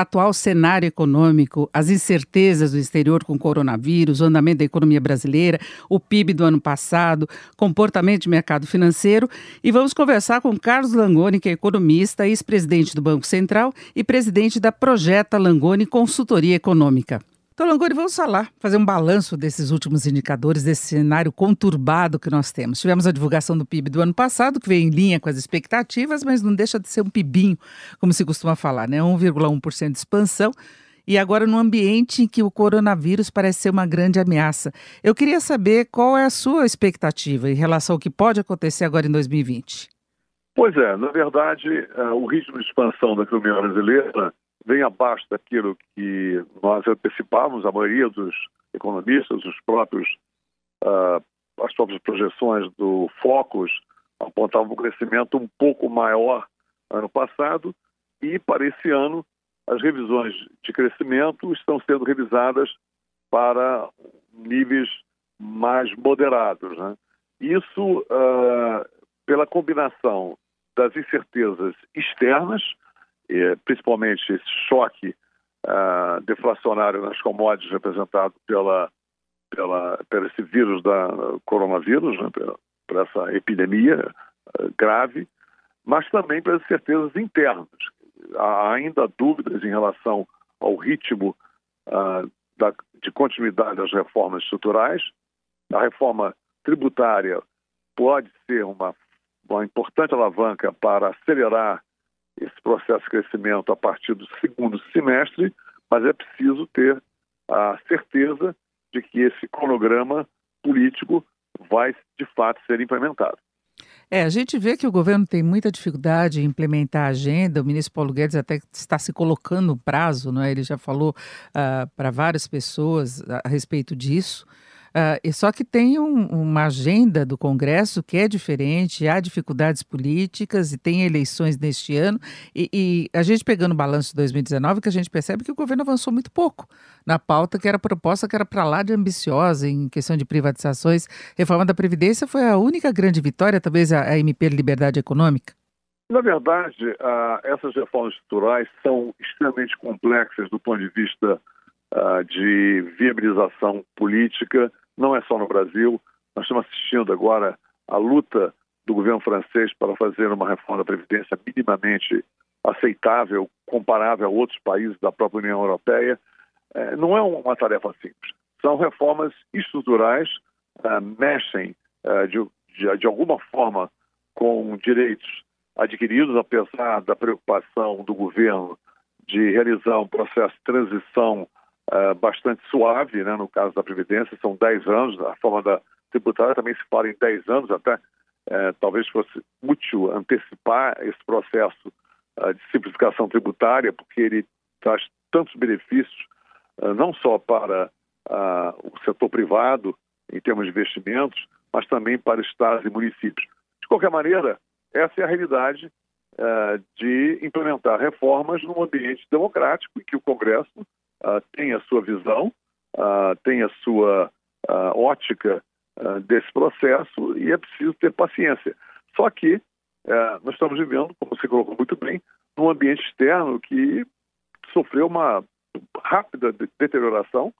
atual cenário econômico, as incertezas do exterior com o coronavírus, o andamento da economia brasileira, o PIB do ano passado, comportamento de mercado financeiro e vamos conversar com Carlos Langoni, que é economista, ex-presidente do Banco Central e presidente da Projeta Langoni Consultoria Econômica. Então, Langoni, vamos falar, fazer um balanço desses últimos indicadores, desse cenário conturbado que nós temos. Tivemos a divulgação do PIB do ano passado, que veio em linha com as expectativas, mas não deixa de ser um PIBinho, como se costuma falar, né? 1,1% de expansão. E agora, num ambiente em que o coronavírus parece ser uma grande ameaça. Eu queria saber qual é a sua expectativa em relação ao que pode acontecer agora em 2020. Pois é, na verdade, uh, o ritmo de expansão da economia brasileira vem abaixo daquilo que nós antecipávamos, a maioria dos economistas, os próprios, uh, as próprias projeções do Focus apontavam um crescimento um pouco maior ano passado e para esse ano as revisões de crescimento estão sendo revisadas para níveis mais moderados. Né? Isso uh, pela combinação das incertezas externas, principalmente esse choque uh, deflacionário nas commodities representado pela, pela, pelo esse vírus da coronavírus, né, por essa epidemia uh, grave, mas também pelas certezas internas. Há ainda dúvidas em relação ao ritmo uh, da, de continuidade das reformas estruturais. A reforma tributária pode ser uma, uma importante alavanca para acelerar esse processo de crescimento a partir do segundo semestre, mas é preciso ter a certeza de que esse cronograma político vai de fato ser implementado. É, a gente vê que o governo tem muita dificuldade em implementar a agenda. O ministro Paulo Guedes até está se colocando no prazo, não é? Ele já falou uh, para várias pessoas a respeito disso. Uh, só que tem um, uma agenda do Congresso que é diferente, há dificuldades políticas e tem eleições neste ano. E, e a gente pegando o balanço de 2019, que a gente percebe que o governo avançou muito pouco na pauta que era proposta, que era para lá de ambiciosa em questão de privatizações. Reforma da Previdência foi a única grande vitória, talvez a, a MP Liberdade Econômica. Na verdade, uh, essas reformas estruturais são extremamente complexas do ponto de vista uh, de viabilização política, não é só no Brasil. Nós estamos assistindo agora a luta do governo francês para fazer uma reforma da Previdência minimamente aceitável, comparável a outros países da própria União Europeia. É, não é uma tarefa simples. São reformas estruturais, uh, mexem de, de, de alguma forma com direitos adquiridos, apesar da preocupação do governo de realizar um processo de transição uh, bastante suave, né, no caso da Previdência, são 10 anos, a forma da tributária também se fala em 10 anos, até uh, talvez fosse útil antecipar esse processo uh, de simplificação tributária, porque ele traz tantos benefícios, não só para o setor privado, em termos de investimentos, mas também para estados e municípios. De qualquer maneira, essa é a realidade de implementar reformas num ambiente democrático em que o Congresso uh, tem a sua visão, uh, tem a sua uh, ótica desse processo e é preciso ter paciência. Só que eh, nós estamos vivendo, como você colocou muito bem, num ambiente externo que sofreu uma rápida deterioração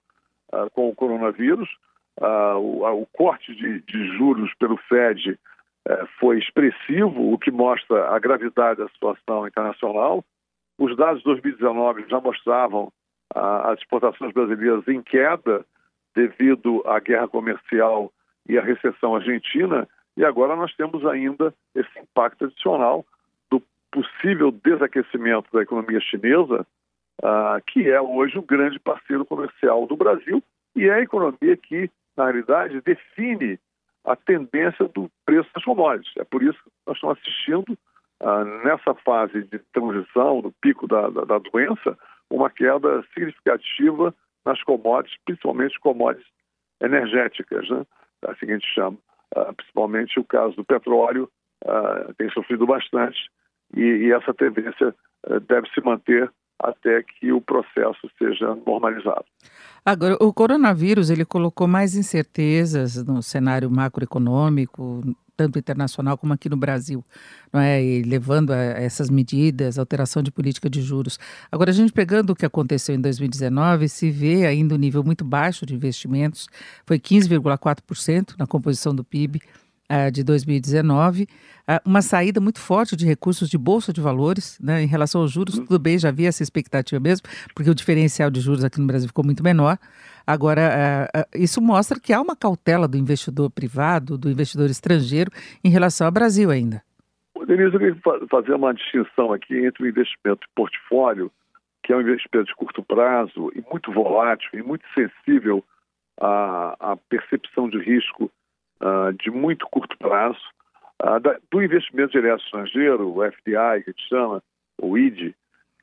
com o coronavírus. O, o, corte de, de, juros pelo Fed eh, foi expressivo, o que mostra a gravidade da situação internacional. Os dados de 2019 já mostravam as exportações brasileiras em queda devido à guerra comercial e à recessão argentina, e agora nós temos ainda esse impacto adicional do possível desaquecimento da economia chinesa, uh, que é hoje o grande parceiro comercial do Brasil e é a economia que, na realidade, define a tendência do preço das commodities. É por isso que nós estamos assistindo, ah, nessa fase de transição, do pico da, da, da, doença, uma queda significativa nas commodities, principalmente commodities energéticas, né? assim que a gente chama. Ah, principalmente o caso do petróleo ah, tem sofrido bastante e, e essa tendência ah, deve se manter até que o processo seja normalizado. Agora, o coronavírus ele colocou mais incertezas no cenário macroeconômico, tanto internacional como aqui no Brasil, não é? E levando a essas medidas, alteração de política de juros. Agora, a gente pegando o que aconteceu em 2019, se vê ainda um nível muito baixo de investimentos, foi 15,4% na composição do PIB de 2019, uh, uma saída muito forte de recursos de bolsa de valores, né, em relação aos juros, tudo bem, já havia essa expectativa mesmo, porque o diferencial de juros aqui no Brasil ficou muito menor. Agora, isso mostra que há uma cautela do investidor privado, do investidor estrangeiro, em relação ao Brasil ainda. Denise, eu queria fazer uma distinção aqui entre o investimento em portfólio, que é um investimento de curto prazo e muito volátil e muito sensível à, à percepção de risco uh, de muito curto prazo, uh, da, do investimento direto estrangeiro, o FDI, que a gente chama, o ID,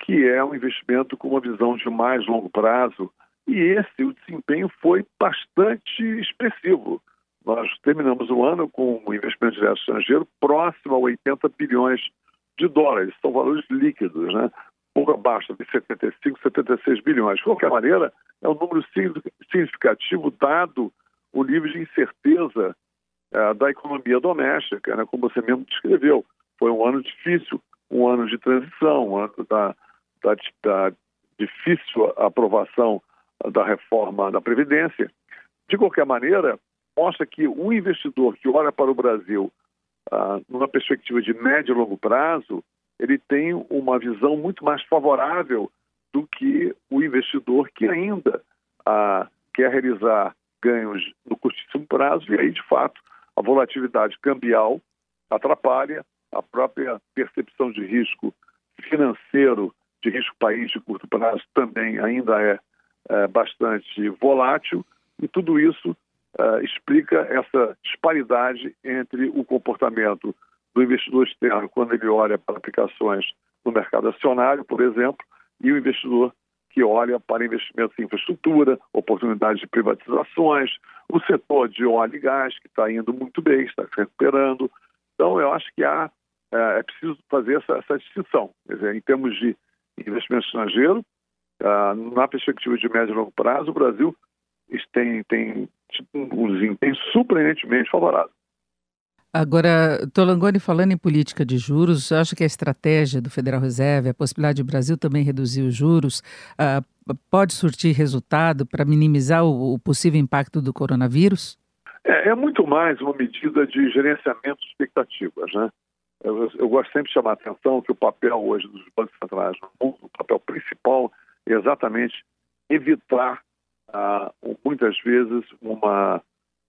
que é um investimento com uma visão de mais longo prazo, e esse, o desempenho foi bastante expressivo. Nós terminamos o ano com um investimento direto estrangeiro próximo a 80 bilhões de dólares. São valores líquidos, né? pouco abaixo de 75, 76 bilhões. De qualquer maneira, é um número significativo dado o nível de incerteza é, da economia doméstica, né, como você mesmo descreveu. Foi um ano difícil, um ano de transição, um ano da, da, da difícil aprovação da reforma da Previdência. De qualquer maneira, mostra que um investidor que olha para o Brasil ah, numa perspectiva de médio e longo prazo, ele tem uma visão muito mais favorável do que o investidor que ainda ah, quer realizar ganhos no curtíssimo prazo e aí, de fato, a volatilidade cambial atrapalha, a própria percepção de risco financeiro, de risco país de curto prazo, também ainda é, é bastante volátil, e tudo isso é, explica essa disparidade entre o comportamento do investidor externo quando ele olha para aplicações no mercado acionário, por exemplo, e o investidor que olha para investimentos em infraestrutura, oportunidades de privatizações, o setor de óleo e gás, que está indo muito bem, está se recuperando. Então, eu acho que há, é, é preciso fazer essa, essa distinção. Dizer, em termos de investimento estrangeiro, ah, na perspectiva de médio e longo prazo, o Brasil tem, tem um desempenho surpreendentemente favorável. Agora, Tolangoni, falando em política de juros, acha que a estratégia do Federal Reserve, a possibilidade do Brasil também reduzir os juros, uh, pode surtir resultado para minimizar o, o, possível impacto do coronavírus? É, é, muito mais uma medida de gerenciamento de expectativas, né? Eu, eu, gosto sempre de chamar a atenção que o papel hoje dos bancos centrais no mundo, o papel principal é exatamente evitar, uh, muitas vezes, uma,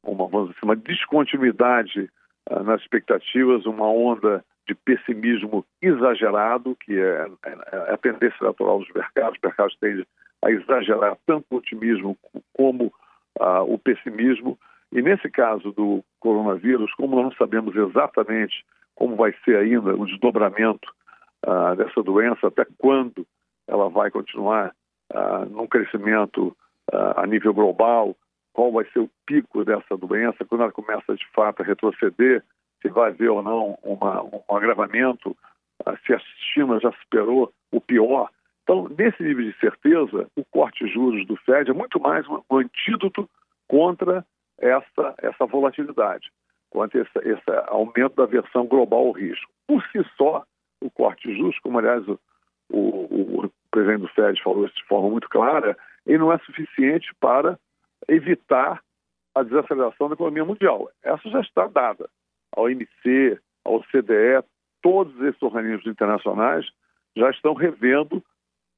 uma, vamos dizer, uma descontinuidade nas expectativas, uma onda de pessimismo exagerado, que é, é, é, a tendência natural dos mercados. Os mercados tendem a exagerar tanto o otimismo como uh, o pessimismo. E nesse caso do coronavírus, como nós não sabemos exatamente como vai ser ainda o desdobramento uh, dessa doença, até quando ela vai continuar uh, num crescimento a nível global, qual vai ser o pico dessa doença, quando ela começa de fato a retroceder, se vai haver ou não uma, um agravamento, ah, se a China já superou o pior. Então, nesse nível de certeza, o corte de juros do Fed é muito mais um antídoto contra essa, essa volatilidade, contra esse, esse aumento da versão global ao risco. Por si só, o corte de juros, como aliás o, o, o presidente do Fed falou isso de forma muito clara, ele não é suficiente para evitar a desaceleração da economia mundial. Essa já está dada. A OMC, a OCDE, todos esses organismos internacionais já estão revendo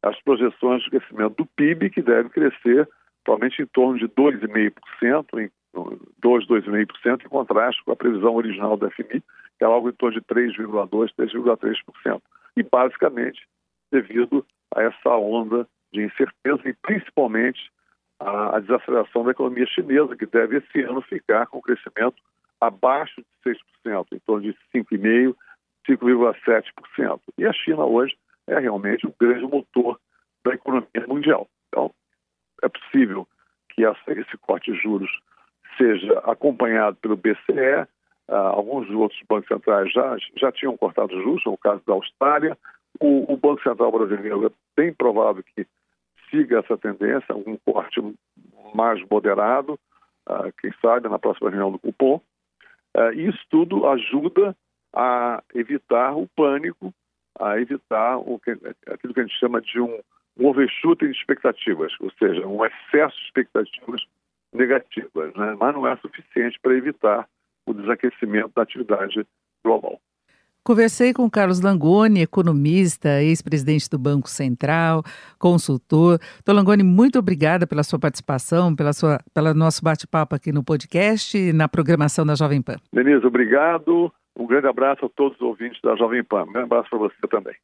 as projeções de crescimento do PIB, que deve crescer provavelmente em torno de 2,5%, 2, 2,5%, em contraste com a previsão original da FMI, que é algo em torno de 3,2%, 3,3%. E basicamente devido a essa onda de incerteza e principalmente a, desaceleração da economia chinesa, que deve esse ano ficar com crescimento abaixo de 6%, em torno de 5,5%, 5,7%. E a China hoje é realmente o grande motor da economia mundial. Então, é possível que essa, esse corte de juros seja acompanhado pelo BCE, uh, alguns outros bancos centrais já, já tinham cortado juros, no caso da Austrália, o, o, Banco Central brasileiro é bem provável que siga essa tendência, um corte mais moderado, uh, quem sabe na próxima reunião do cupom. Uh, isso tudo ajuda a evitar o pânico, a evitar o que, aquilo que a gente chama de um, um overshooting de expectativas, ou seja, um excesso de expectativas negativas, né? mas não é suficiente para evitar o desaquecimento da atividade global. Conversei com Carlos Langoni, economista, ex-presidente do Banco Central, consultor. Doutor Langoni, muito obrigada pela sua participação, pela sua, pelo nosso bate-papo aqui no podcast e na programação da Jovem Pan. Denise, obrigado. Um grande abraço a todos os ouvintes da Jovem Pan. Um grande abraço para você também.